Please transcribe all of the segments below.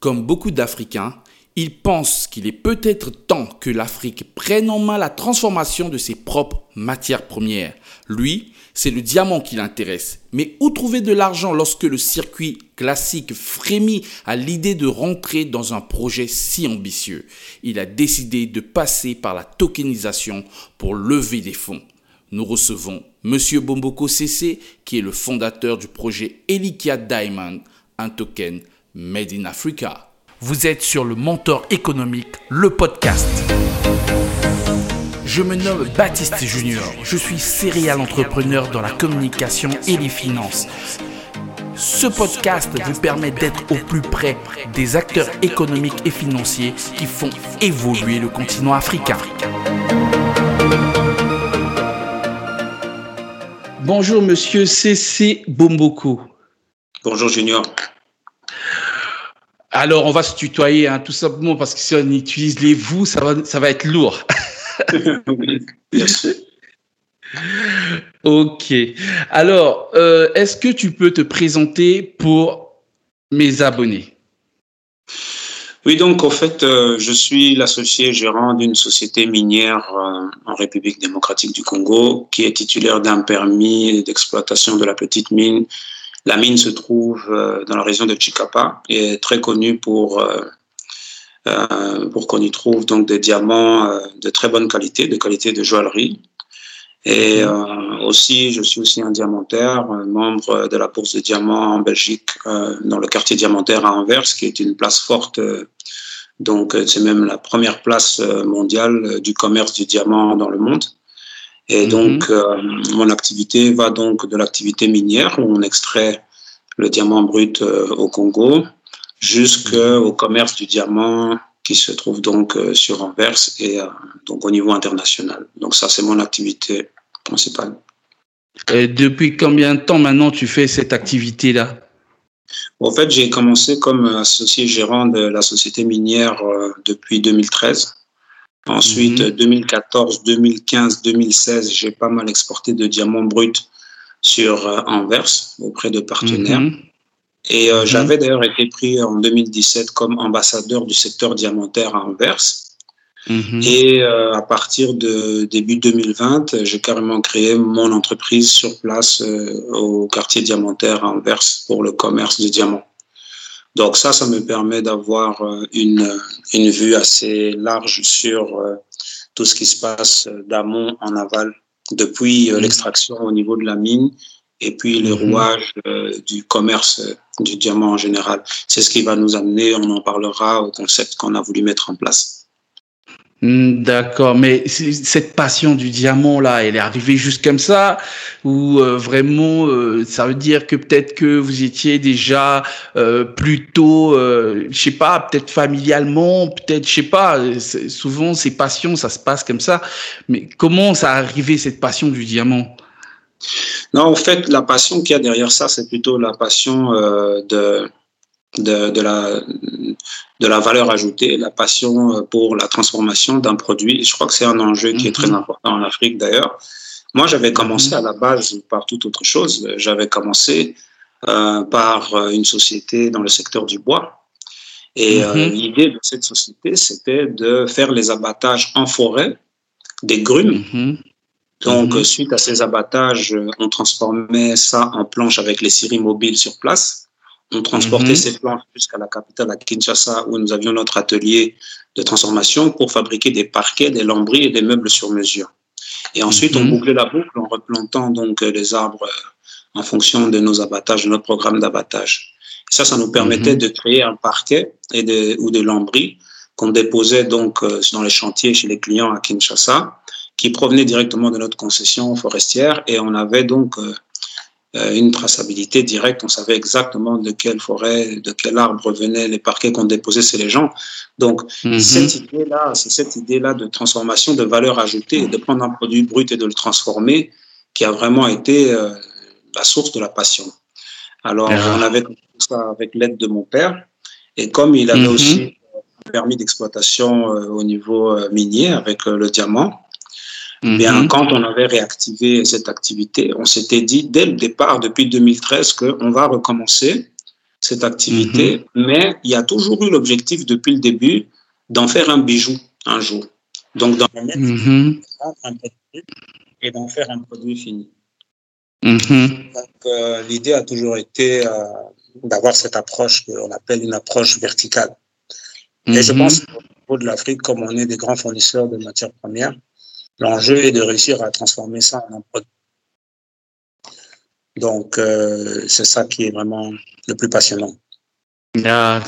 Comme beaucoup d'Africains, il pense qu'il est peut-être temps que l'Afrique prenne en main la transformation de ses propres matières premières. Lui, c'est le diamant qui l'intéresse. Mais où trouver de l'argent lorsque le circuit classique frémit à l'idée de rentrer dans un projet si ambitieux? Il a décidé de passer par la tokenisation pour lever des fonds. Nous recevons Monsieur Bomboko CC, qui est le fondateur du projet Elikia Diamond, un token made in Africa. Vous êtes sur le Mentor économique, le podcast. Je me nomme Baptiste Junior. Je suis serial entrepreneur dans la communication et les finances. Ce podcast vous permet d'être au plus près des acteurs économiques et financiers qui font évoluer le continent africain. Bonjour Monsieur CC Bomboko. Bonjour Junior. Alors, on va se tutoyer, hein, tout simplement, parce que si on utilise les vous, ça va, ça va être lourd. ok. Alors, euh, est-ce que tu peux te présenter pour mes abonnés? Oui, donc, en fait, euh, je suis l'associé gérant d'une société minière euh, en République démocratique du Congo qui est titulaire d'un permis d'exploitation de la petite mine la mine se trouve euh, dans la région de Chicapa et est très connue pour, euh, euh, pour qu'on y trouve donc des diamants de très bonne qualité, de qualité de joaillerie. Et aussi, je suis aussi un diamantaire, membre de la bourse de diamants en Belgique, dans le quartier diamantaire à Anvers, qui est une place forte. donc, c'est même la première place mondiale du commerce du diamant dans le monde. Et mhm. donc, euh, mon activité va donc de l'activité minière où on extrait le diamant brut euh, au Congo jusqu'au commerce du diamant qui se trouve donc euh, sur Anvers et donc au niveau international. Donc ça, c'est mon activité principale. Et depuis combien de temps maintenant tu fais cette activité-là? En fait, j'ai commencé comme associé gérant de la société minière depuis 2013. Ensuite, 2014, 2015, 2016, j'ai pas mal exporté de diamants bruts sur euh, Anvers auprès de partenaires. Mhm. Et euh, mhm. j'avais d'ailleurs été pris en 2017 comme ambassadeur du secteur diamantaire à Anvers. Mhm. Et euh, à partir de début 2020, j'ai carrément créé mon entreprise sur place au quartier diamantaire à Anvers pour le commerce du diamant. Donc ça, ça me permet d'avoir euh, une, une vue assez large sur euh, tout ce qui se passe d'amont en aval, depuis euh, mmh. l'extraction au niveau de la mine et puis le mmh. rouage du commerce du diamant en général. C'est ce qui va nous amener, on en parlera au concept qu'on a voulu mettre en place. Hmm, d'accord, mais cette passion du diamant là, elle est arrivée juste comme ça? Ou euh, vraiment euh, ça veut dire que peut-être que vous étiez déjà euh, plutôt, euh, je sais pas, peut-être familialement, peut-être je sais pas. Souvent ces passions, ça se passe comme ça. Mais comment ça arrivé cette passion du diamant? Non, en fait, la passion qu'il y a derrière ça, c'est plutôt la passion de de, de, la, de la valeur ajoutée, la passion euh, pour la transformation d'un produit. Je crois que c'est un enjeu qui est très mhm. important en Afrique d'ailleurs. Moi, j'avais commencé mhm. à la base par toute autre chose. J'avais commencé euh, par euh, une société dans le secteur du bois. Et euh, mhm. l'idée de cette société, c'était de faire les abattages en forêt des grumes. Donc, suite à ces abattages, on transformait ça en planches avec les scieries mobiles sur place. On transportait mhm. ces planches jusqu'à la capitale, à Kinshasa, où nous avions notre atelier de transformation pour fabriquer des parquets, des lambris et des meubles sur mesure. Et ensuite, on mhm. bouclait la boucle en replantant donc euh, les arbres euh, en fonction de nos abattages, de notre programme d'abattage. Ça, ça nous permettait mhm. de créer un parquet et de, ou des lambris qu'on déposait donc euh, dans les chantiers chez les clients à Kinshasa, qui provenaient directement de notre concession forestière. Et on avait donc une traçabilité directe. On savait exactement de quelle forêt, de quel arbre venaient les parquets qu'on déposait chez les gens. Donc, mhm. cette idée-là, c'est cette idée-là de transformation, de valeur ajoutée, de prendre un produit brut et de le transformer, qui a vraiment été euh, la source de la passion. Alors, ah. on avait ça avec l'aide de mon père. Et comme il avait mhm. aussi un permis d'exploitation euh, au niveau minier avec le diamant, Bien, mhm. quand on avait réactivé cette activité, on s'était dit dès le départ, depuis 2013, qu'on va recommencer cette activité, mhm. mais il y a toujours eu l'objectif depuis le début d'en faire un bijou un jour. Donc, d'en mettre mhm. et d'en faire un produit fini. Donc, euh, l'idée a toujours été euh, d'avoir cette approche qu'on appelle une approche verticale. Et je pense qu'au niveau de l'Afrique, comme on est des grands fournisseurs de matières premières, l'enjeu est de réussir à transformer ça en un produit. Donc, euh, c'est ça qui est vraiment le plus passionnant. Ah,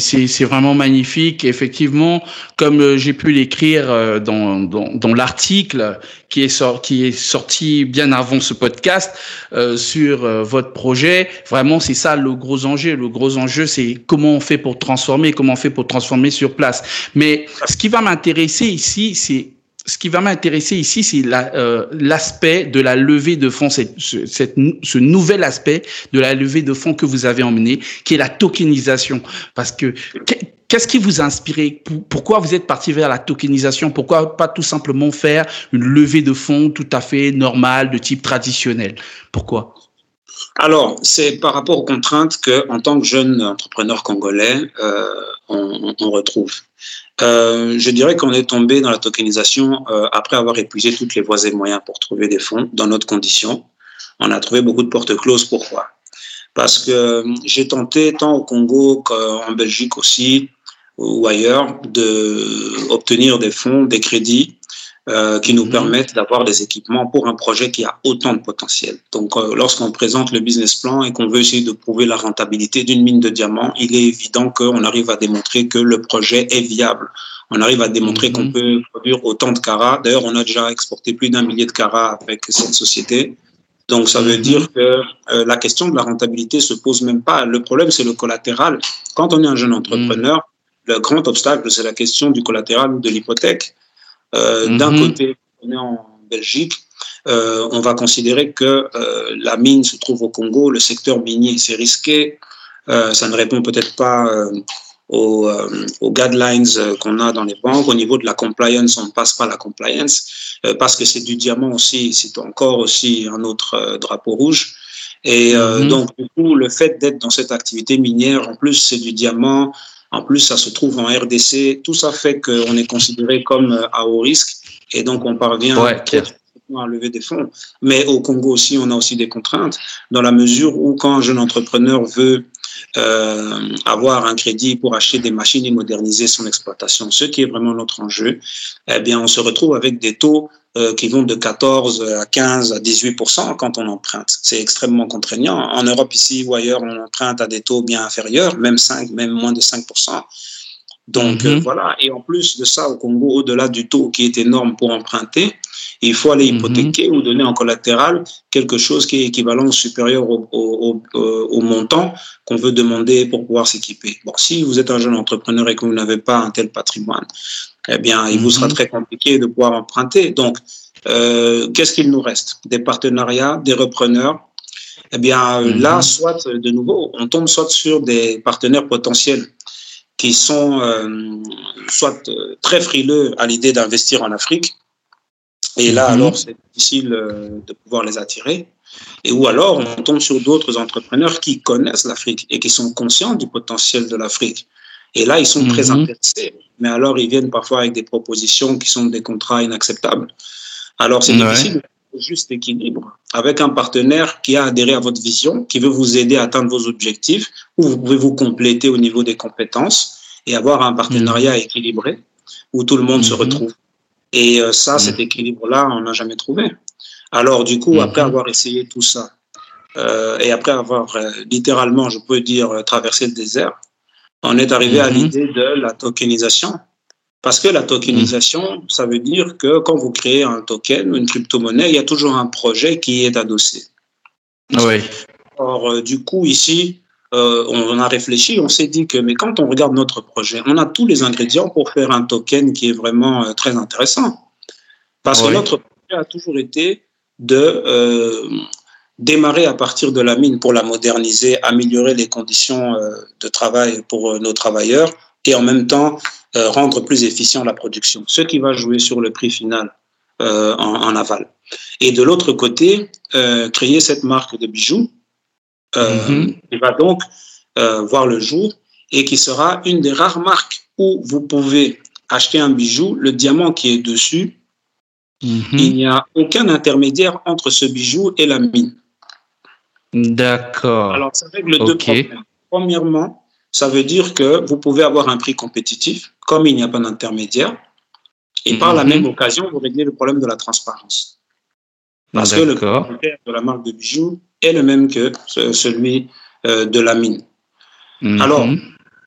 c'est vraiment magnifique. Effectivement, comme euh, j'ai pu l'écrire euh, dans, dans, l'article qui est, sorti, qui est sorti bien avant ce podcast euh, sur votre projet, vraiment c'est ça le gros enjeu. Le gros enjeu, c'est comment on fait pour transformer, comment on fait pour transformer sur place. Mais ce qui va m'intéresser ici, c'est ce qui va m'intéresser ici, c'est euh, l'aspect de la levée de fonds, cette, ce nouvel aspect de la levée de fonds que vous avez emmené, qui est la tokenisation. Parce que qu'est-ce qui vous a inspiré? Pourquoi vous êtes parti vers la tokenisation? Pourquoi pas tout simplement faire une levée de fonds tout à fait normale, de type traditionnel? Pourquoi? Alors, c'est par rapport aux contraintes que, en tant que jeune entrepreneur congolais, euh, on, retrouve. Euh, je dirais qu'on est tombé dans la tokenisation euh, après avoir épuisé toutes les voies et moyens pour trouver des fonds dans notre condition. On a trouvé beaucoup de portes closes. Pourquoi? Parce que j'ai tenté, tant au Congo qu'en Belgique aussi, ou ailleurs, d'obtenir des fonds, des crédits euh, qui nous mhm. permettent d'avoir des équipements pour un projet qui a autant de potentiel. Donc, euh, lorsqu'on présente le business plan et qu'on veut essayer de prouver la rentabilité d'une mine de diamants, il est évident qu'on arrive à démontrer que le projet est viable. On arrive à démontrer qu'on mhm. peut produire autant de carats. D'ailleurs, on a déjà exporté plus d'un millier de carats avec cette société. Donc, ça veut mhm. dire que euh, la question de la rentabilité se pose même pas. Le problème, c'est le collatéral. Quand on est un jeune entrepreneur, le grand obstacle, c'est la question du collatéral ou de l'hypothèque. Euh, d'un mhm. côté, on est en Belgique, euh, on va considérer que euh, la mine se trouve au Congo, le secteur minier, c'est risqué, ça ne répond peut-être pas aux, aux, guidelines qu'on a dans les banques. Au niveau de la compliance, on ne passe pas la compliance parce que c'est du diamant aussi, c'est encore aussi un autre drapeau rouge. Et mhm. donc, du coup, le fait d'être dans cette activité minière, en plus, c'est du diamant, en plus, ça se trouve en RDC. Tout ça fait qu'on est considéré comme euh, à haut risque et donc on parvient à lever des fonds. Mais au Congo aussi, on a aussi des contraintes dans la mesure où quand un jeune entrepreneur veut euh, avoir un crédit pour acheter des machines et moderniser son exploitation, ce qui est vraiment notre enjeu, eh bien, on se retrouve avec des taux euh, qui vont de 14 à 15 à 18% quand on emprunte. C'est extrêmement contraignant. En Europe ici ou ailleurs, on emprunte à des taux bien inférieurs, même 5, même moins de 5% donc euh, mhm. voilà, et en plus de ça, au Congo, au-delà du taux qui est énorme pour emprunter, il faut aller mhm. hypothéquer ou donner en collatéral quelque chose qui est équivalent ou supérieur au, au, au, montant qu'on veut demander pour pouvoir s'équiper. Bon, si vous êtes un jeune entrepreneur et que vous n'avez pas un tel patrimoine, eh bien, il vous sera mhm. très compliqué de pouvoir emprunter. Donc, euh, qu'est-ce qu'il nous reste? Des partenariats, des repreneurs? Eh bien, là, soit de nouveau, on tombe soit sur des partenaires potentiels qui sont euh, soit euh, très frileux à l'idée d'investir en Afrique, et là, mhm. alors, c'est difficile euh, de pouvoir les attirer. Et ou alors, on tombe sur d'autres entrepreneurs qui connaissent l'Afrique et qui sont conscients du potentiel de l'Afrique. Et là, ils sont très mhm. intéressés. Mais alors, ils viennent parfois avec des propositions qui sont des contrats inacceptables. Alors, c'est difficile juste équilibre avec un partenaire qui a adhéré à votre vision, qui veut vous aider à atteindre vos objectifs, où vous pouvez vous compléter au niveau des compétences et avoir un partenariat mmh. équilibré où tout le monde se mmh. retrouve. Et euh, ça, mmh. cet équilibre-là, on n'a jamais trouvé. Alors, du coup, après avoir essayé tout ça, euh, et après avoir euh, littéralement, je peux dire, traversé le désert, on est arrivé à l'idée de la tokenisation. Parce que la tokenisation, ça veut dire que quand vous créez un token ou une crypto-monnaie, il y a toujours un projet qui est adossé. Oui. Or, euh, du coup, ici, euh, on a réfléchi, on s'est dit que, mais quand on regarde notre projet, on a tous les ingrédients pour faire un token qui est vraiment euh, très intéressant. Parce que notre projet a toujours été de démarrer à partir de la mine pour la moderniser, améliorer les conditions de travail pour nos travailleurs et en même temps euh, rendre plus efficient la production, ce qui va jouer sur le prix final euh, en, aval. Et de l'autre côté, euh, créer cette marque de bijoux, mm va donc euh, voir le jour et qui sera une des rares marques où vous pouvez acheter un bijou, le diamant qui est dessus, Mhm. il n'y a aucun intermédiaire entre ce bijou et la mine. D'accord. Alors, ça règle deux problèmes. Premièrement, ça veut dire que vous pouvez avoir un prix compétitif, comme il n'y a pas d'intermédiaire. Et par la Mhm. même occasion, vous réglez le problème de la transparence. Parce que le propriétaire de la marque de bijoux est le même que ce- celui euh, de la mine. Mhm. Alors,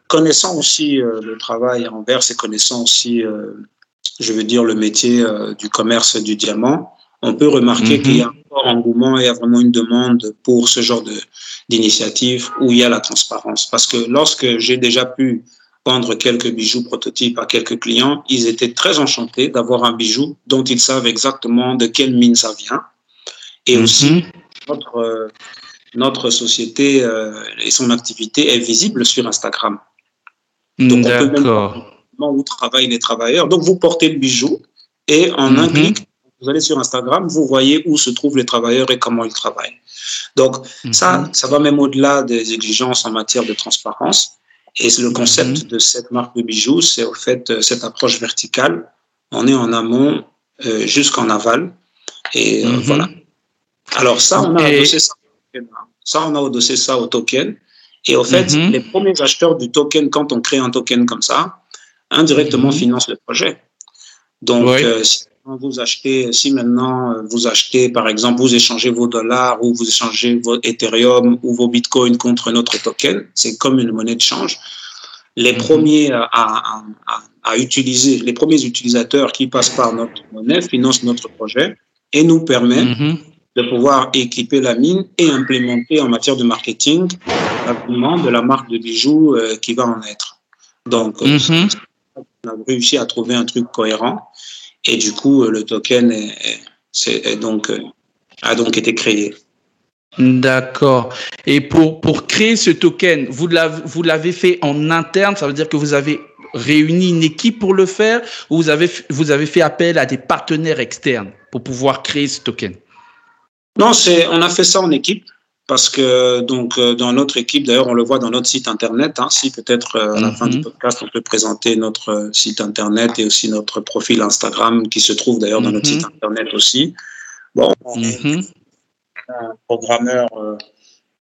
Connaissant aussi euh, le travail à Anvers et connaissant aussi, euh, je veux dire, le métier euh, du commerce du diamant, on peut remarquer Mhm. qu'il y a un fort engouement et il y a vraiment une demande pour ce genre d'initiative où il y a la transparence. Parce que lorsque j'ai déjà pu vendre quelques bijoux prototypes à quelques clients, ils étaient très enchantés d'avoir un bijou dont ils savent exactement de quelle mine ça vient. Et aussi, Mhm. notre, euh, notre société euh, et son activité est visible sur Instagram. Donc, on peut même D'accord. où travaillent les travailleurs. Donc, vous portez le bijou et en un Mhm. clic, vous allez sur Instagram, vous voyez où se trouvent les travailleurs et comment ils travaillent. Donc, ça, Mhm. ça va même au-delà des exigences en matière de transparence. Et le concept Mhm. de cette marque de bijoux, c'est au fait euh, cette approche verticale. On est en amont euh, jusqu'en aval. Et euh, Mhm. voilà. Alors ça, on a Et- adossé ça, au token. ça, on a adossé ça au token. Et au fait, les premiers acheteurs du token, quand on crée un token comme ça, indirectement financent le projet. Donc, Ouais. euh, si vous achetez, si maintenant euh, vous achetez, par exemple, vous échangez vos dollars ou vous échangez vos Ethereum ou vos Bitcoins contre notre token, c'est comme une monnaie de change. Les Mhm. premiers à, à- à- à utiliser, les premiers utilisateurs qui passent par notre monnaie financent notre projet et nous permettent Mhm. de pouvoir équiper la mine et implémenter en matière de marketing l'avènement de la marque de bijoux euh, qui va en être. Donc, euh, Mhm. on a réussi à trouver un truc cohérent et du coup, euh, le token est, est- est donc, euh, a donc été créé. D'accord. Et pour, pour créer ce token, vous l'avez, vous l'avez fait en interne, ça veut dire que vous avez réuni une équipe pour le faire ou vous avez, vous avez fait appel à des partenaires externes pour pouvoir créer ce token? Non, c'est, on a fait ça en équipe parce que donc euh, dans notre équipe, d'ailleurs, on le voit dans notre site internet. Hein, si peut-être euh, à la fin du Mhm. podcast, on peut présenter notre euh, site internet et aussi notre profil Instagram qui se trouve d'ailleurs dans notre Mhm. site internet aussi. Bon, on est Mhm. un programmeur euh,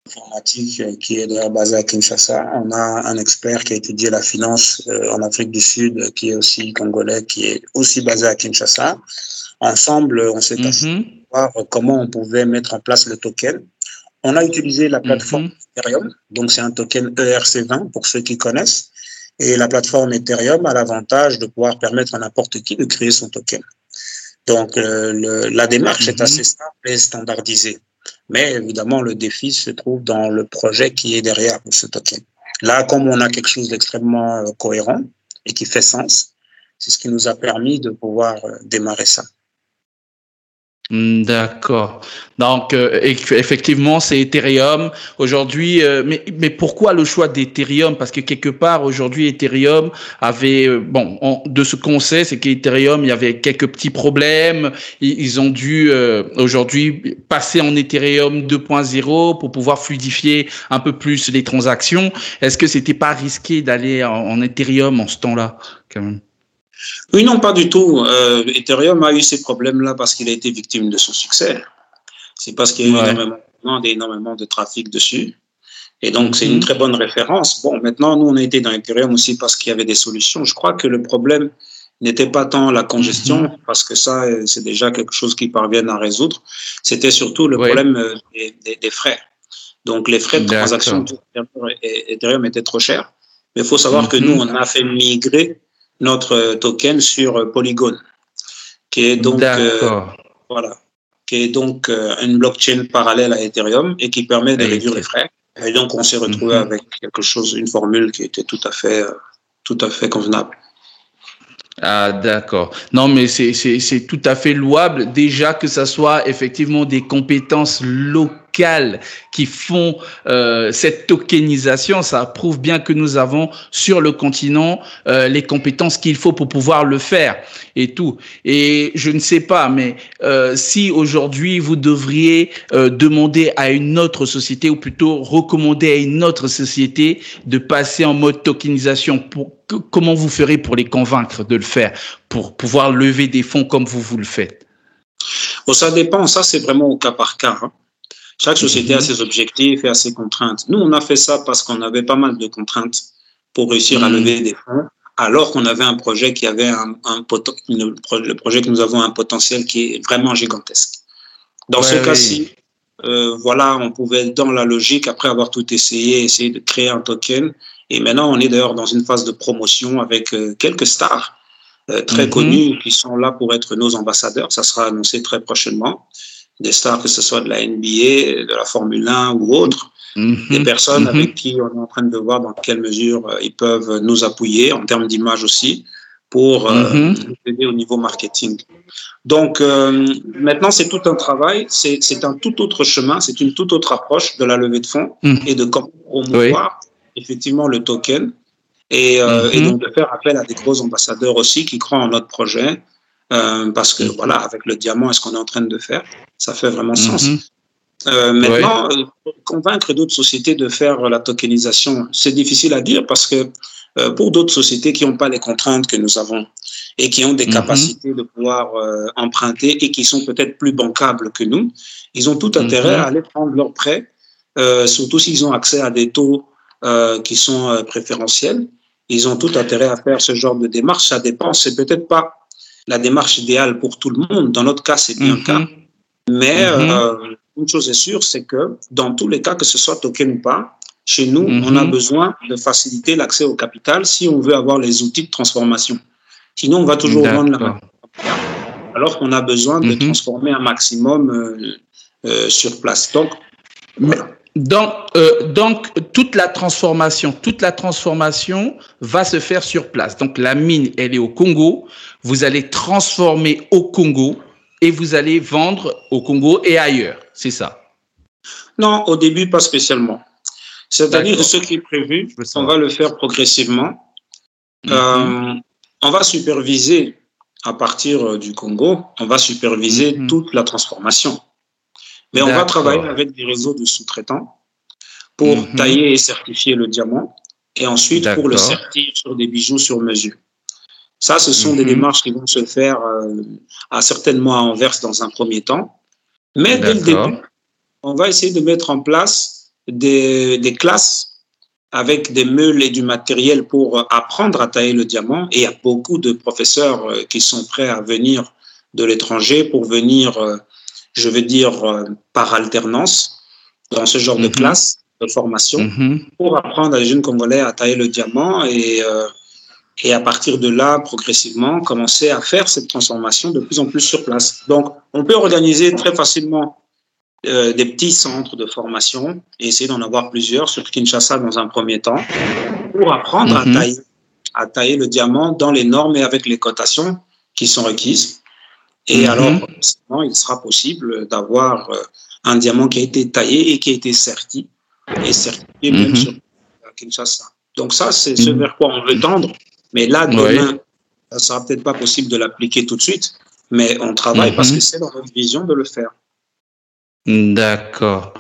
informatique qui est d'ailleurs basé à Kinshasa. On a un expert qui a étudié la finance euh, en Afrique du Sud, qui est aussi congolais, qui est aussi basé à Kinshasa. Ensemble, on s'est assis Mhm. voir comment on pouvait mettre en place le token. On a utilisé la plateforme Mhm. Ethereum, donc c'est un token ERC20 pour ceux qui connaissent. Et la plateforme Ethereum a l'avantage de pouvoir permettre à n'importe qui de créer son token. Donc euh, le- la démarche est Mhm. assez simple et standardisée. Mais évidemment, le défi se trouve dans le projet qui est derrière ce token. Là, comme on a quelque chose d'extrêmement euh, cohérent et qui fait sens, c'est ce qui nous a permis de pouvoir euh, démarrer ça. Hmm, D'accord. Donc, euh, eff- effectivement, c'est Ethereum. Aujourd'hui, euh, mais, mais pourquoi le choix d'Ethereum? Parce que quelque part, aujourd'hui, Ethereum avait... euh, bon, on- de ce qu'on sait, c'est qu'Ethereum, il y avait quelques petits problèmes. Ils, ils ont dû, euh, aujourd'hui, passer en Ethereum 2.0 pour pouvoir fluidifier un peu plus les transactions. Est-ce que c'était pas risqué d'aller en, en Ethereum en ce temps-là quand même? Oui, non, pas du tout. Euh, Ethereum a eu ces problèmes-là parce qu'il a été victime de son succès. C'est parce qu'il y a eu Ouais. énormément, énormément, de trafic dessus. Et donc, c'est une très bonne référence. Bon, maintenant, nous, on a été dans Ethereum aussi parce qu'il y avait des solutions. Je crois que le problème n'était pas tant la congestion, Mhm. parce que ça, euh, c'est déjà quelque chose qu'ils parviennent à résoudre. C'était surtout le Ouais. problème euh, des, des- des frais. Donc, les frais de transaction Ethereum étaient trop chers. Mais il faut savoir que Mhm. nous, on a fait migrer notre token sur euh, Polygon, qui est donc, euh, voilà, qui est donc euh, une blockchain parallèle à Ethereum et qui permet de Et réduire les frais. Et donc, on s'est retrouvé Mhm. avec quelque chose, une formule qui était tout à fait, euh, tout à fait convenable. Ah, d'accord. Non, mais c'est, c'est, c'est tout à fait louable. Déjà que ça soit effectivement des compétences locales qui font euh, cette tokenisation, ça prouve bien que nous avons sur le continent euh, les compétences qu'il faut pour pouvoir le faire et tout. Et je ne sais pas, mais euh, si aujourd'hui vous devriez demander à une autre société ou plutôt recommander à une autre société de passer en mode tokenisation, comment vous ferez pour les convaincre de le faire, pour pouvoir lever des fonds comme vous vous le faites? Ça dépend, ça c'est vraiment au cas par cas. Hein. Chaque société a mhm. ses objectifs et a ses contraintes. Nous, on a fait ça parce qu'on avait pas mal de contraintes pour réussir à mhm. lever des fonds, alors qu'on avait un projet qui avait un, un le projet que nous avons un potentiel qui est vraiment gigantesque. Dans ce cas-ci, euh, voilà, on pouvait dans la logique, après avoir tout essayé, essayer de créer un token. Et maintenant, on est d'ailleurs dans une phase de promotion avec euh, quelques stars euh, très mhm. connues qui sont là pour être nos ambassadeurs. Ça sera annoncé très prochainement. Des stars, que ce soit de la NBA, de la Formule 1 ou autre. Mhm. Des personnes mhm. avec qui on est en train de voir dans quelle mesure euh, ils peuvent nous appuyer en termes d'image aussi pour euh, nous aider au niveau marketing. Donc maintenant, c'est tout un travail, c'est un tout autre chemin, c'est une toute autre approche de la levée de fonds et de comment promouvoir effectivement le token et, euh, et, mhm. donc de faire appel à des gros ambassadeurs aussi qui croient en notre projet euh, parce que mhm. voilà avec le diamant et ce qu'on est en train de faire ça fait vraiment sens mhm. euh, maintenant euh, convaincre d'autres sociétés de faire la tokenisation c'est difficile à dire parce que pour d'autres sociétés qui n'ont pas les contraintes que nous avons et qui ont des capacités de pouvoir emprunter et qui sont peut-être plus bancables que nous ils ont tout intérêt à aller prendre leurs prêts surtout s'ils ont accès à des taux qui sont préférentiels ils ont tout intérêt à faire ce genre de démarche. Ça dépend, c'est peut-être pas la démarche idéale pour tout le monde. Dans notre cas, c'est bien le cas. Mhm. Mais mhm. euh, une chose est sûre, c'est que dans tous les cas, que ce soit token ou pas, chez nous, on a mhm. besoin de faciliter l'accès au capital si on veut avoir les outils de transformation. Sinon, on va toujours vendre la alors qu'on a besoin de transformer un maximum euh, euh, sur place. Donc, voilà. Donc, euh, donc, toute la transformation, toute la transformation va se faire sur place. Donc, la mine, elle est au Congo. Vous allez transformer au Congo et vous allez vendre au Congo et ailleurs. C'est ça Non, au début, pas spécialement. C'est-à-dire ce qui est prévu, on va le faire progressivement. Mhm. euh, on va superviser à partir euh, du Congo, on va superviser mhm. toute la transformation. Mais on va travailler avec des réseaux de sous-traitants pour mhm. tailler et certifier le diamant et ensuite pour le sertir sur des bijoux sur mesure. Ça, ce sont des mhm. démarches qui vont se faire euh, à certainement à Anvers dans un premier temps. Mais dès le début, on va essayer de mettre en place des, des classes avec des meules et du matériel pour apprendre à tailler le diamant. Et il y a beaucoup de professeurs euh, qui sont prêts à venir de l'étranger pour venir euh, je veux dire, euh, par alternance dans ce genre de mhm. classe de formation mhm. pour apprendre à les jeunes Congolais à tailler le diamant et, euh, et à partir de là, progressivement, commencer à faire cette transformation de plus en plus sur place. Donc, on peut organiser très facilement euh, des petits centres de formation et essayer d'en avoir plusieurs sur Kinshasa dans un premier temps pour apprendre à, mhm. tailler, à tailler le diamant dans les normes et avec les cotations qui sont requises. Et mhm. alors, il sera possible d'avoir euh, un diamant qui a été taillé et qui a été certifié, et certifié même mhm. sur Kinshasa. Donc ça, c'est ce mhm. vers quoi on veut tendre. Mais là, demain, ça sera peut-être pas possible de l'appliquer tout de suite, mais on travaille parce que c'est dans notre vision de le faire. D'accord.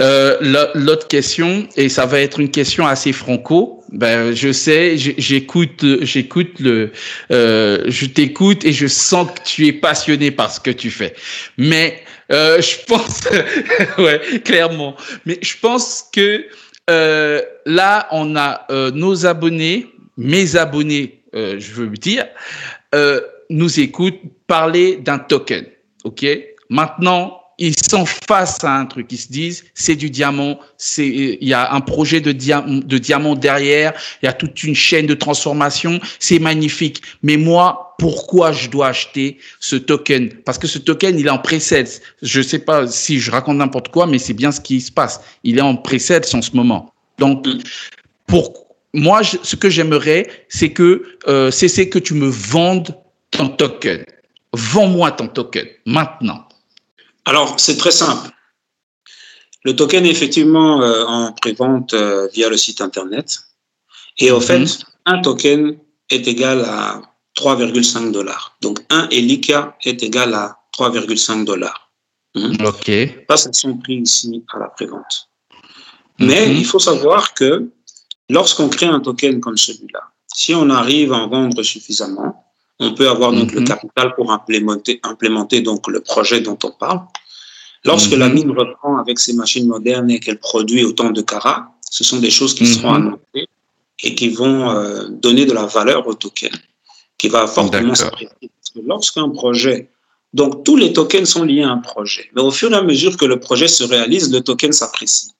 Euh, L'autre question, et ça va être une question assez franco. Ben, je sais, j'écoute, j'écoute le, euh, je t'écoute et je sens que tu es passionné par ce que tu fais. Mais euh, je pense, ouais, clairement. Mais je pense que euh, là, on a nos abonnés, mes abonnés, je veux dire, nous écoutent parler d'un token. Ok? Maintenant, ils sont face à un truc. Ils se disent, c'est du diamant, c'est, il y a un projet de, de diamant derrière, il y a toute une chaîne de transformation, c'est magnifique. Mais moi, pourquoi je dois acheter ce token? Parce que ce token, il est en pre-sales. Je sais pas si je raconte n'importe quoi, mais c'est bien ce qui se passe. Il est en pre-sales en ce moment. Donc, pour moi, ce que j'aimerais, c'est que, euh, c'est que tu me vendes ton token. Vends-moi ton token maintenant. Alors, c'est très simple. Le token est effectivement euh, en prévente euh, via le site Internet. Et au fait, mhm. un token est égal à 3,5 dollars. Donc, un Elika est égal à 3,5 dollars. Hmm? OK. Ça, c'est son prix ici à la prévente. Mais mhm. il faut savoir que lorsqu'on crée un token comme celui-là, si on arrive à en vendre suffisamment, on peut avoir donc le mhm. capital pour implémenter, implémenter donc le projet dont on parle. Lorsque la mhm. mine reprend avec ses machines modernes et qu'elle produit autant de carats, ce sont des choses qui seront annoncées et qui vont euh, donner de la valeur au token, qui va fortement s'apprécier. Lorsqu'un projet, donc tous les tokens sont liés à un projet, mais au fur et à mesure que le projet se réalise, le token s'apprécie.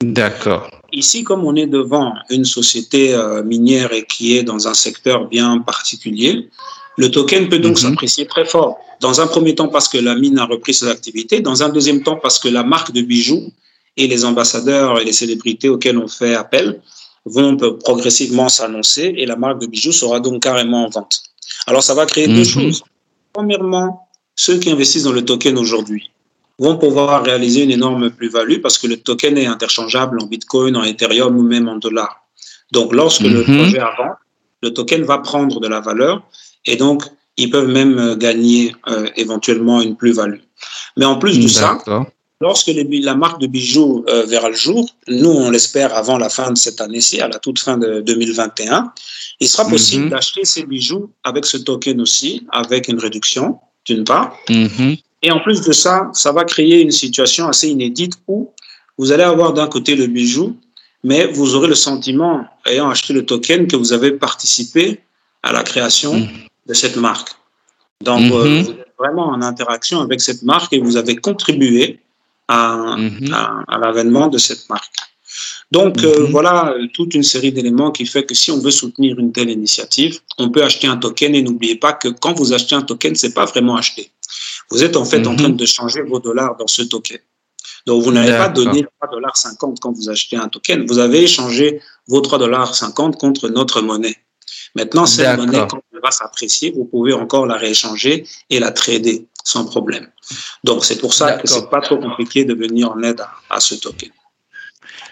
D'accord. Ici, comme on est devant une société euh, minière et qui est dans un secteur bien particulier, le token peut donc mhm. s'apprécier très fort. Dans un premier temps parce que la mine a repris ses activités, dans un deuxième temps parce que la marque de bijoux et les ambassadeurs et les célébrités auxquels on fait appel vont progressivement s'annoncer et la marque de bijoux sera donc carrément en vente. Alors ça va créer deux mhm. choses. Premièrement, ceux qui investissent dans le token aujourd'hui vont pouvoir réaliser une énorme plus-value parce que le token est interchangeable en Bitcoin, en Ethereum ou même en dollars. Donc lorsque le mhm. projet avance, le token va prendre de la valeur et donc ils peuvent même gagner euh, éventuellement une plus-value. Mais en plus de ça, Lorsque la marque de bijoux euh, verra le jour, nous, on l'espère avant la fin de cette année-ci, à la toute fin de 2021, il sera possible mhm. d'acheter ces bijoux avec ce token aussi, avec une réduction, d'une part. Mhm. Et en plus de ça, ça va créer une situation assez inédite où vous allez avoir d'un côté le bijou, mais vous aurez le sentiment, ayant acheté le token, que vous avez participé à la création mhm. de cette marque. Donc, euh, vous êtes vraiment en interaction avec cette marque et vous avez contribué à, à, l'avènement de cette marque. Donc euh, mhm. voilà toute une série d'éléments qui fait que si on veut soutenir une telle initiative, on peut acheter un token et n'oubliez pas que quand vous achetez un token, c'est pas vraiment acheter. Vous êtes en fait en mhm. train de changer vos dollars dans ce token. Donc vous n'avez pas donné 3,50 dollars quand vous achetez un token, vous avez échangé vos 3,50 dollars contre notre monnaie. Maintenant, cette monnaie, quand elle va s'apprécier, vous pouvez encore la rééchanger et la trader sans problème. Donc, c'est pour ça que c'est pas trop compliqué de venir en aide à ce token.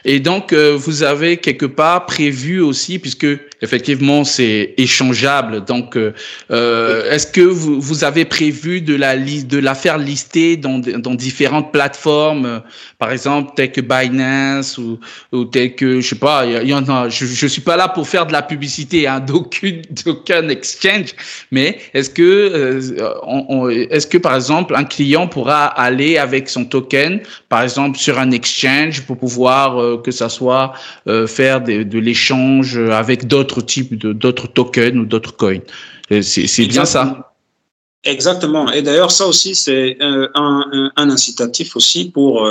Et donc, euh, vous avez quelque part prévu aussi, puisque effectivement c'est échangeable. Donc, euh, euh est-ce que vous, vous, avez prévu de la de la faire lister dans, dans différentes plateformes, euh, par exemple telles que Binance ou, ou telles que je sais pas, il y, en a. Je, je suis pas là pour faire de la publicité hein, d'aucun exchange, mais est-ce que on, on, est-ce que par exemple un client pourra aller avec son token, par exemple sur un exchange pour pouvoir euh, que ça soit euh, faire de, l'échange avec d'autres types de d'autres tokens ou d'autres coins. C'est bien ça. Exactement. Et d'ailleurs, ça aussi, c'est euh, un, incitatif aussi pour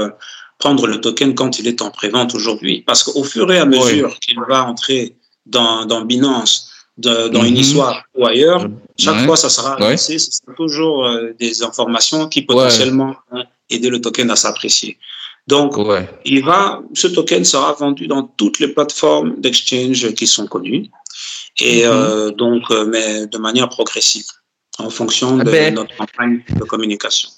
prendre le token quand il est en prévente aujourd'hui. Parce qu'au fur et à mesure qu'il va entrer dans, dans Binance, dans une mhm. histoire ou ailleurs, chaque fois, ça sera annoncé, ce sera toujours des informations qui potentiellement vont aider le token à s'apprécier. Donc, il va, ce token sera vendu dans toutes les plateformes d'exchange qui sont connues, et mhm. euh, donc, euh, mais de manière progressive, en fonction de ben, notre campagne de communication.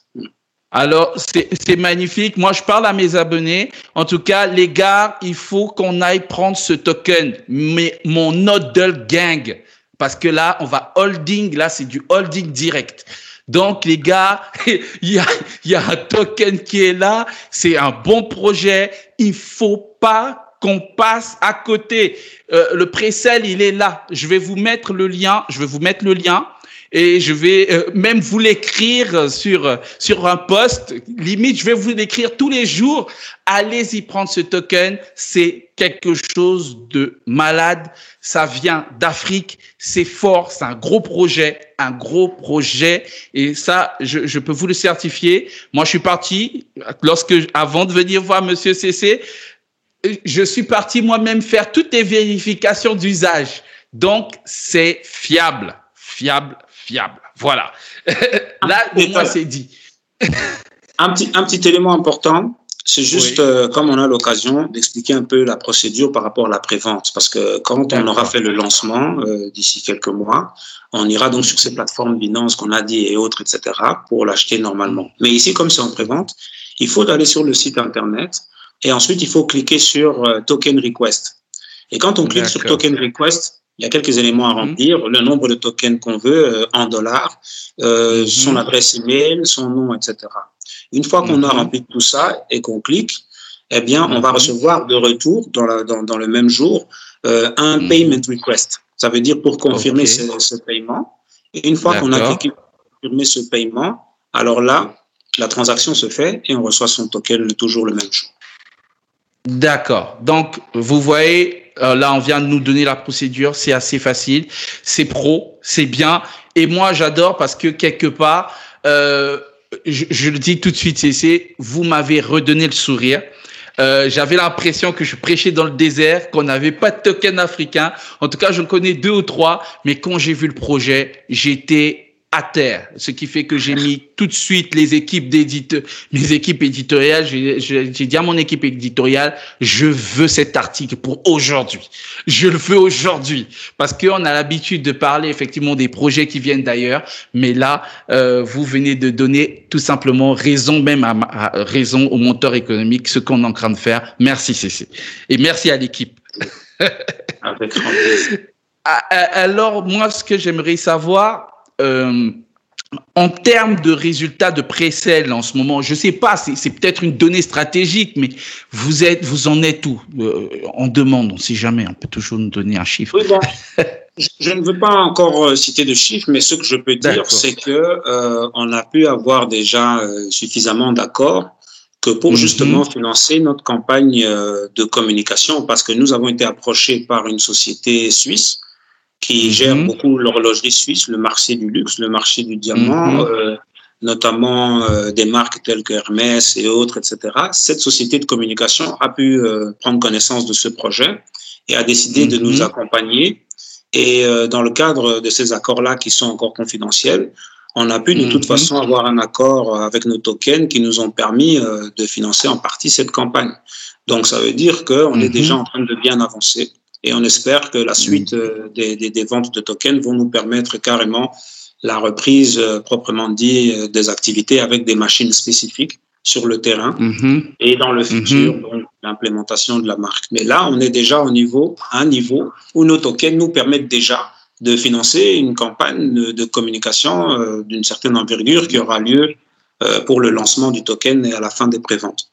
Alors, c'est magnifique. Moi, je parle à mes abonnés. En tout cas, les gars, il faut qu'on aille prendre ce token, mais mon Nodal Gang. Parce que là, on va holding. Là, c'est du holding direct. Donc, les gars, il y a, y a un token qui est là. C'est un bon projet. Il faut pas qu'on passe à côté. Euh, le précel, il est là. Je vais vous mettre le lien. Je vais vous mettre le lien et je vais euh, même vous l'écrire sur sur un post. Limite, je vais vous l'écrire tous les jours. Allez-y prendre ce token, c'est quelque chose de malade. Ça vient d'Afrique, c'est fort, c'est un gros projet, un gros projet. Et ça, je, je peux vous le certifier. Moi, je suis parti lorsque, avant de venir voir Monsieur CC, je suis parti moi-même faire toutes les vérifications d'usage. Donc, c'est fiable, fiable, fiable. Voilà. Là, au moins, c'est dit. un, petit, un petit élément important, c'est juste euh, comme on a l'occasion d'expliquer un peu la procédure par rapport à la prévente. Parce que quand on aura fait le lancement euh, d'ici quelques mois, on ira donc sur ces plateformes Binance qu'on a dit et autres, etc., pour l'acheter normalement. Mais ici, comme c'est en prévente, il faut aller sur le site Internet et ensuite, il faut cliquer sur euh, Token Request. Et quand on clique sur Token Request, il y a quelques éléments à mhm. remplir, le nombre de tokens qu'on veut en dollars, euh, son adresse email, son nom, etc. Une fois qu'on a rempli tout ça et qu'on clique, eh bien, on va recevoir de retour dans, la, dans, dans le même jour euh, un mhm. payment request. Ça veut dire pour confirmer ce, ce, paiement. Et une fois qu'on a cliqué pour confirmer ce paiement, alors là, la transaction se fait et on reçoit son token toujours le même jour. D'accord. Donc, vous voyez, euh, là, on vient de nous donner la procédure. C'est assez facile. C'est pro, c'est bien. Et moi, j'adore parce que quelque part, euh, je, je, le dis tout de suite, c'est vous m'avez redonné le sourire. Euh, j'avais l'impression que je prêchais dans le désert, qu'on n'avait pas de token africain. En tout cas, j'en connais deux ou trois, mais quand j'ai vu le projet, j'étais à terre, ce qui fait que j'ai mis tout de suite les équipes d'éditeurs, mes équipes éditoriales. J'ai dit à mon équipe éditoriale, je veux cet article pour aujourd'hui. Je le veux aujourd'hui parce qu'on a l'habitude de parler effectivement des projets qui viennent d'ailleurs, mais là, euh, vous venez de donner tout simplement raison même à, raison au monteur économique, ce qu'on est en train de faire. Merci Cécile et merci à l'équipe. Avec. Ah, euh, alors moi, ce que j'aimerais savoir, euh, en termes de résultats de pré-sale en ce moment, je sais pas, c'est peut-être une donnée stratégique, mais vous êtes, vous en êtes où euh, On demande, on sait jamais, on peut toujours nous donner un chiffre. je ne veux pas encore euh, citer de chiffres, mais ce que je peux dire, c'est que on a pu avoir déjà suffisamment d'accords que pour mhm. justement financer notre campagne de communication, parce que nous avons été approchés par une société suisse qui mhm. gère beaucoup l'horlogerie suisse, le marché du luxe, le marché du diamant, mhm. euh, notamment euh, des marques telles que Hermès et autres, etc. Cette société de communication a pu euh, prendre connaissance de ce projet et a décidé de nous mhm. accompagner. Et dans le cadre de ces accords-là qui sont encore confidentiels, on a pu de toute façon avoir un accord avec nos tokens qui nous ont permis de financer en partie cette campagne. Donc ça veut dire qu'on est déjà en train de bien avancer. Et on espère que la suite euh, des, des, des, ventes de tokens vont nous permettre carrément la reprise euh, proprement dit euh, des activités avec des machines spécifiques sur le terrain mm-hmm. et dans le futur mm-hmm. l'implémentation de la marque. Mais là, on est déjà au niveau, à un niveau où nos tokens nous permettent déjà de financer une campagne de, communication d'une certaine envergure qui aura lieu pour le lancement du token et à la fin des préventes.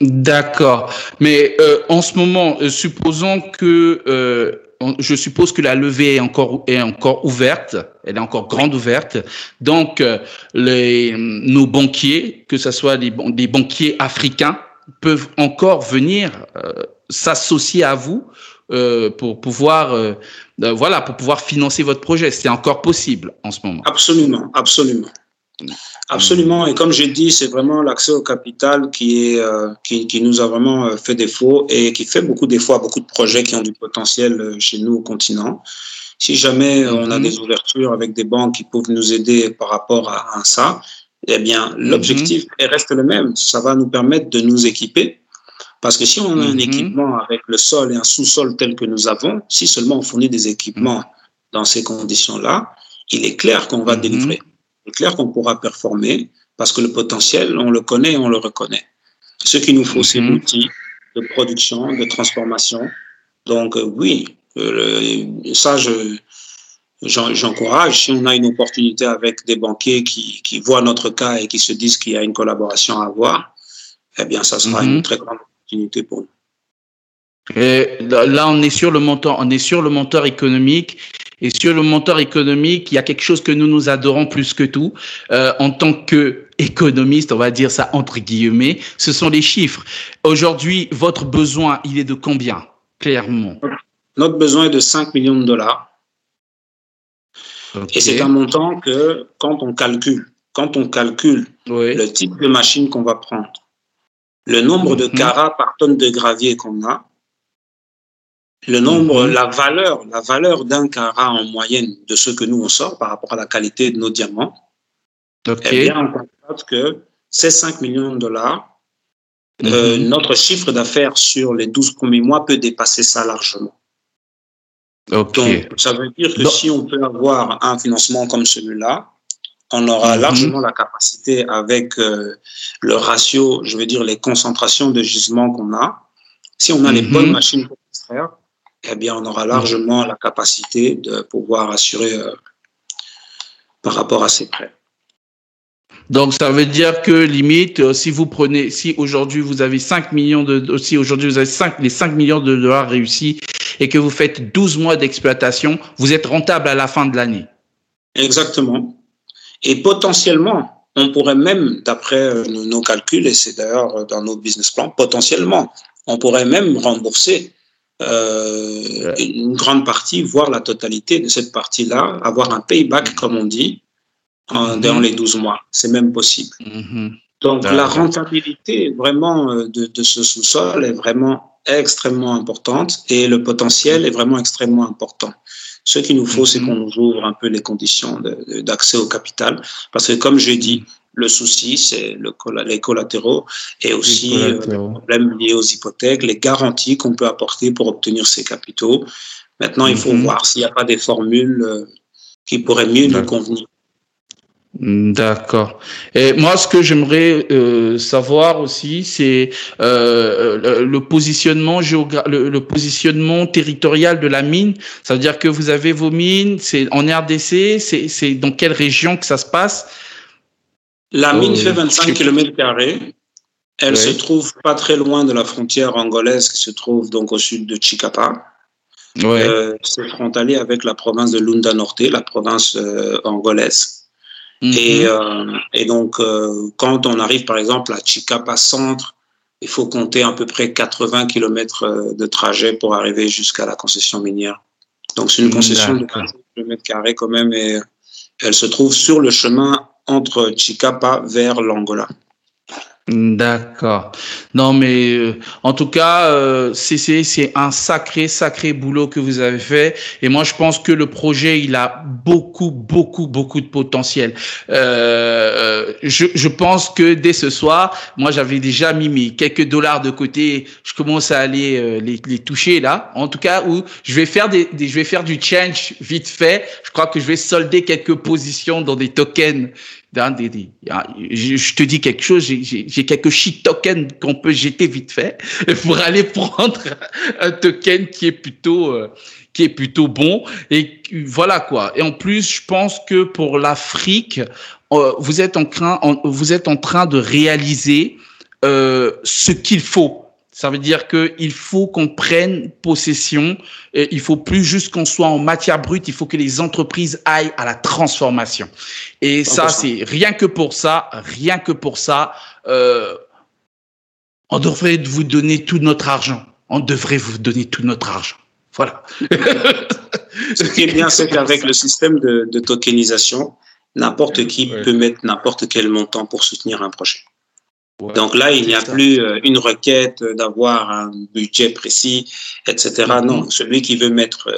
D'accord. Mais euh, en ce moment, euh, supposons que euh, je suppose que la levée est encore est encore ouverte, elle est encore grande ouverte. Donc les nos banquiers, que ce soit des, des banquiers africains, peuvent encore venir s'associer à vous pour pouvoir voilà pour pouvoir financer votre projet. C'est encore possible en ce moment. Absolument, absolument. Absolument. Et comme j'ai dit, c'est vraiment l'accès au capital qui, est, euh, qui, qui, nous a vraiment euh, fait défaut et qui fait beaucoup défaut à beaucoup de projets qui ont du potentiel euh, chez nous au continent. Si jamais on a mhm. des ouvertures avec des banques qui peuvent nous aider par rapport à, ça, eh bien, mhm. l'objectif reste le même. Ça va nous permettre de nous équiper. Parce que si on a un mhm. équipement avec le sol et un sous-sol tel que nous avons, si seulement on fournit des équipements dans ces conditions-là, il est clair qu'on va délivrer c'est clair qu'on pourra performer parce que le potentiel, on le connaît et on le reconnaît. Ce qu'il nous faut, c'est mhm. l'outil de production, de transformation. Donc euh, oui, euh, ça, je, j'encourage. Si on a une opportunité avec des banquiers qui, qui, voient notre cas et qui se disent qu'il y a une collaboration à avoir, eh bien, ça sera une mhm. très grande opportunité pour nous. Et là, on est sur le montant, on est sur le monteur économique et sur le monteur économique, il y a quelque chose que nous nous adorons plus que tout. Euh, en tant que économiste, on va dire ça entre guillemets, ce sont les chiffres. Aujourd'hui, votre besoin, il est de combien, clairement? Notre besoin est de 5 millions de dollars. Et c'est un montant que, quand on calcule, quand on calcule le type de machine qu'on va prendre, le nombre de mhm. carats par tonne de gravier qu'on a, le nombre, mhm. la valeur, la valeur d'un carat en moyenne de ce que nous on sort par rapport à la qualité de nos diamants, eh bien, on constate que ces 5 millions de dollars, euh, mhm. notre chiffre d'affaires sur les 12 premiers mois peut dépasser ça largement. Donc, ça veut dire que si on peut avoir un financement comme celui-là, on aura mhm. largement la capacité avec euh, le ratio, je veux dire les concentrations de gisements qu'on a. Si on a les bonnes machines pour extraire, eh bien, on aura largement la capacité de pouvoir assurer euh, par rapport à ces prêts. Donc ça veut dire que limite, euh, si vous prenez, si aujourd'hui vous avez 5 millions de, si aujourd'hui vous avez 5, les 5 millions de dollars réussis et que vous faites 12 mois d'exploitation, vous êtes rentable à la fin de l'année. Exactement. Et potentiellement, on pourrait même, d'après euh, nos calculs, et c'est d'ailleurs dans nos business plans, potentiellement, on pourrait même rembourser euh, une grande partie, voire la totalité de cette partie-là, avoir un payback, comme on dit, en, dans les 12 mois. C'est même possible. Mm-hmm. Donc la rentabilité vraiment euh, de, de ce sous-sol est vraiment extrêmement importante et le potentiel est vraiment extrêmement important. Ce qu'il nous faut, c'est mm-hmm. qu'on nous ouvre un peu les conditions d'accès au capital. Parce que comme je dis, le souci, c'est le, les collatéraux et aussi euh, les, problèmes liés aux hypothèques, les garanties qu'on peut apporter pour obtenir ces capitaux. Maintenant, il faut mm-hmm. voir s'il n'y a pas des formules euh, qui pourraient mieux nous convenir. D'accord. Et moi, ce que j'aimerais euh, savoir aussi, c'est euh, le, positionnement le, le, positionnement territorial de la mine. Ça veut dire que vous avez vos mines, c'est en RDC, c'est dans quelle région que ça se passe? La mine fait 25 km carrés. Elle se trouve pas très loin de la frontière angolaise qui se trouve donc au sud de Chicapa. Euh, c'est frontalier avec la province de Lunda Norte, la province euh, angolaise. Et, mhm. euh, et, donc, euh, quand on arrive, par exemple, à Chicapa Centre, il faut compter à peu près 80 km euh, de trajet pour arriver jusqu'à la concession minière. Donc, c'est une concession de 40 km quand même, et elle se trouve sur le chemin entre Chicapa vers l'Angola. D'accord. Non, mais euh, en tout cas, euh, c'est un sacré, sacré boulot que vous avez fait. Et moi, je pense que le projet, il a beaucoup, beaucoup, beaucoup de potentiel. Euh, je, je pense que dès ce soir, moi, j'avais déjà mis mes quelques dollars de côté. Je commence à aller euh, les, les, toucher là. En tout cas, où je vais faire des, des, je vais faire du change vite fait. Je crois que je vais solder quelques positions dans des tokens je te dis quelque chose, j'ai quelques shit tokens qu'on peut jeter vite fait pour aller prendre un token qui est plutôt euh, qui est plutôt bon et voilà quoi. Et en plus, je pense que pour l'Afrique, euh, vous êtes en train vous êtes en train de réaliser euh, ce qu'il faut ça veut dire qu'il faut qu'on prenne possession. Et il faut plus juste qu'on soit en matière brute. Il faut que les entreprises aillent à la transformation. Et ça, c'est rien que pour ça, rien que pour ça, euh, on devrait vous donner tout notre argent. On devrait vous donner tout notre argent. Voilà. Ce qui est bien, c'est qu'avec le système de, de tokenisation, n'importe qui peut mettre n'importe quel montant pour soutenir un projet. Donc là, il n'y a plus euh, une requête d'avoir un budget précis, etc. Mm-hmm. Non, celui qui veut mettre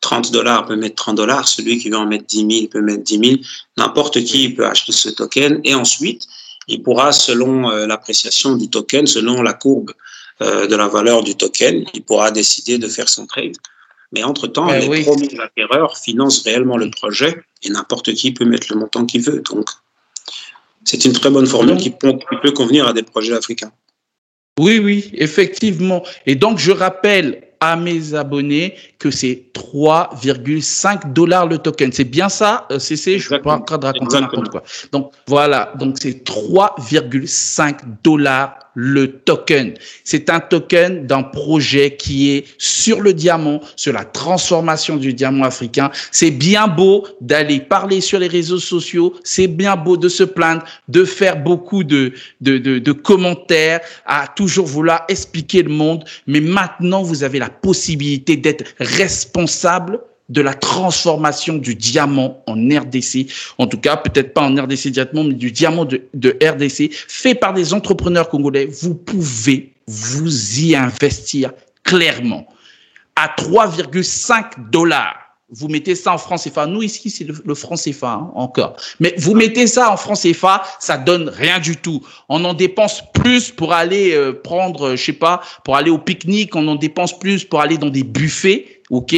30 euh, dollars peut mettre 30 dollars, celui qui veut en mettre 10 000 peut mettre 10 000. N'importe qui peut acheter ce token et ensuite, il pourra, selon euh, l'appréciation du token, selon la courbe de la valeur du token, il pourra décider de faire son trade. Mais entre-temps, ben les premiers acquéreurs financent réellement le projet et n'importe qui peut mettre le montant qu'il veut. Donc, c'est une très bonne formule qui peut, convenir à des projets africains. Oui, oui, effectivement. Et donc, je rappelle à mes abonnés que c'est 3,5 dollars le token. C'est bien ça, euh, CC Je ne suis pas en train de raconter n'importe quoi. Donc, voilà. Donc, c'est 3,5 dollars le token. C'est un token d'un projet qui est sur le diamant, sur la transformation du diamant africain. C'est bien beau d'aller parler sur les réseaux sociaux, c'est bien beau de se plaindre, de faire beaucoup de, de, de, de commentaires, à toujours vouloir expliquer le monde, mais maintenant vous avez la possibilité d'être responsable de la transformation du diamant en RDC. En tout cas, peut-être pas en RDC directement, mais du diamant de, de, RDC fait par des entrepreneurs congolais. Vous pouvez vous y investir clairement à 3,5 dollars. Vous mettez ça en francs CFA. Nous, ici, c'est le, franc CFA hein, encore. Mais vous mettez ça en francs CFA, ça donne rien du tout. On en dépense plus pour aller euh, prendre, je sais pas, pour aller au pique-nique. On en dépense plus pour aller dans des buffets. OK?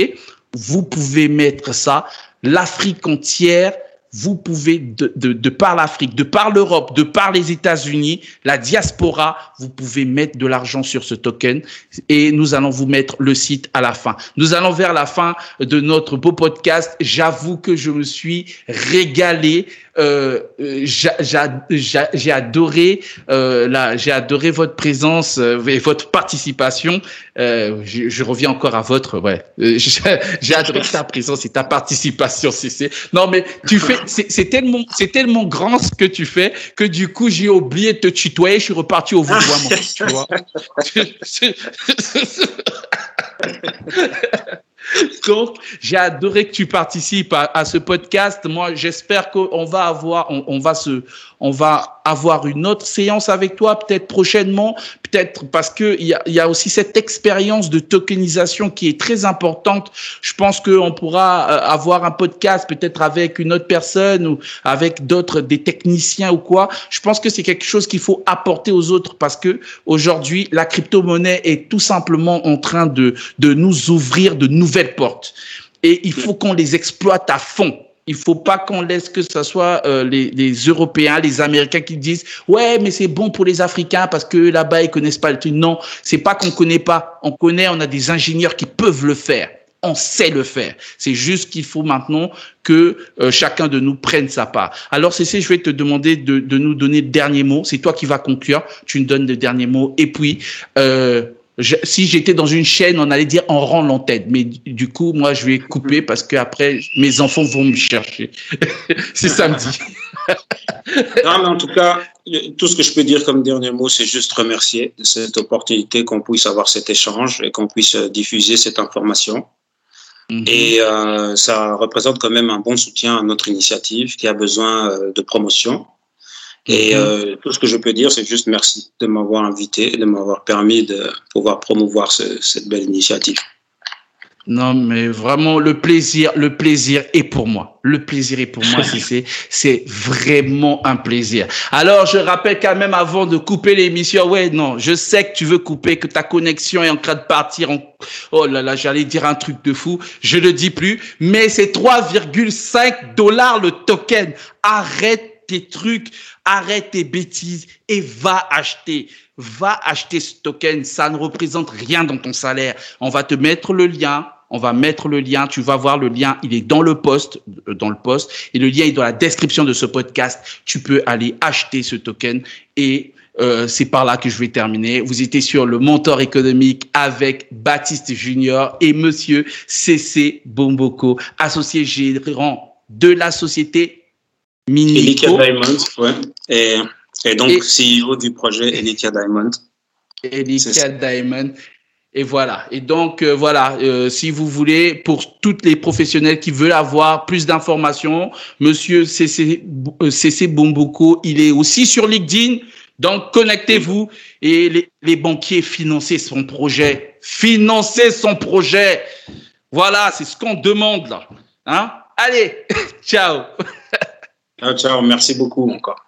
Vous pouvez mettre ça. L'Afrique entière vous pouvez, de, de, par l'Afrique, de par l'Europe, de par les États-Unis, la diaspora, vous pouvez mettre de l'argent sur ce token et nous allons vous mettre le site à la fin. Nous allons vers la fin de notre beau podcast. J'avoue que je me suis régalé. Euh, j'ai adoré euh, la, j'ai adoré votre présence euh, et votre participation. Euh, je, je, reviens encore à votre, ouais. Euh, j'ai adoré ta présence et ta participation, c'est Non, mais tu fais, c'est tellement, c'est tellement grand ce que tu fais que du coup, j'ai oublié de te tutoyer. Je suis reparti au vouvoiement, tu vois. Donc, j'ai adoré que tu participes à, ce podcast. Moi, j'espère qu'on va avoir, on, va se, on va avoir une autre séance avec toi, peut-être prochainement, peut-être parce que il y a, y a, aussi cette expérience de tokenisation qui est très importante. Je pense qu'on pourra euh, avoir un podcast peut-être avec une autre personne ou avec d'autres, des techniciens ou quoi. Je pense que c'est quelque chose qu'il faut apporter aux autres parce que aujourd'hui, la crypto-monnaie est tout simplement en train de, de nous ouvrir de nouvelles portes. Et il faut qu'on les exploite à fond il faut pas qu'on laisse que ce soit euh, les, Européens, les Américains qui disent ouais mais c'est bon pour les Africains parce que là-bas ils connaissent pas le truc. Non, c'est pas qu'on connaît pas, on connaît, on a des ingénieurs qui peuvent le faire. On sait le faire. C'est juste qu'il faut maintenant que euh, chacun de nous prenne sa part. Alors, Cécile, je vais te demander de, de nous donner le dernier mot. C'est toi qui vas conclure. Tu nous donnes le dernier mot. Et puis, euh, si j'étais dans une chaîne, on allait dire on rend l'antenne. Mais du coup, moi, je vais couper parce que après, mes enfants vont me chercher. c'est samedi. non, mais en tout cas, tout ce que je peux dire comme dernier mot, c'est juste remercier de cette opportunité qu'on puisse avoir cet échange et qu'on puisse diffuser cette information. -hmm. Et euh, ça représente quand même un bon soutien à notre initiative qui a besoin euh, de promotion. Et mmh. euh, tout ce que je peux dire, c'est juste merci de m'avoir invité et de m'avoir permis de pouvoir promouvoir ce, cette belle initiative. Non, mais vraiment, le plaisir, le plaisir est pour moi. Le plaisir est pour moi, c'est, c'est vraiment un plaisir. Alors, je rappelle quand même avant de couper l'émission, ouais, non, je sais que tu veux couper, que ta connexion est en train de partir en, oh là là, j'allais dire un truc de fou. Je le dis plus, mais c'est 3,5 dollars le token. Arrête tes trucs, arrête tes bêtises et va acheter. Va acheter ce token. Ça ne représente rien dans ton salaire. On va te mettre le lien. On va mettre le lien. Tu vas voir le lien. Il est dans le post, euh, dans le post. Et le lien est dans la description de ce podcast. Tu peux aller acheter ce token et euh, c'est par là que je vais terminer. Vous étiez sur le mentor économique avec Baptiste Junior et Monsieur CC Bomboko, associé gérant de la société Minico. Elikia Diamond, ouais. Et, et donc et, CEO du projet Elikia Diamond. Elikia Diamond. Et voilà. Et donc, euh, voilà, euh, si vous voulez, pour toutes les professionnels qui veulent avoir plus d'informations, monsieur CC, euh, CC Bomboko, il est aussi sur LinkedIn. Donc, connectez-vous et les, les banquiers, financez son projet. Financez son projet. Voilà, c'est ce qu'on demande là. Hein? Allez, ciao. Ciao, ciao. Merci beaucoup encore.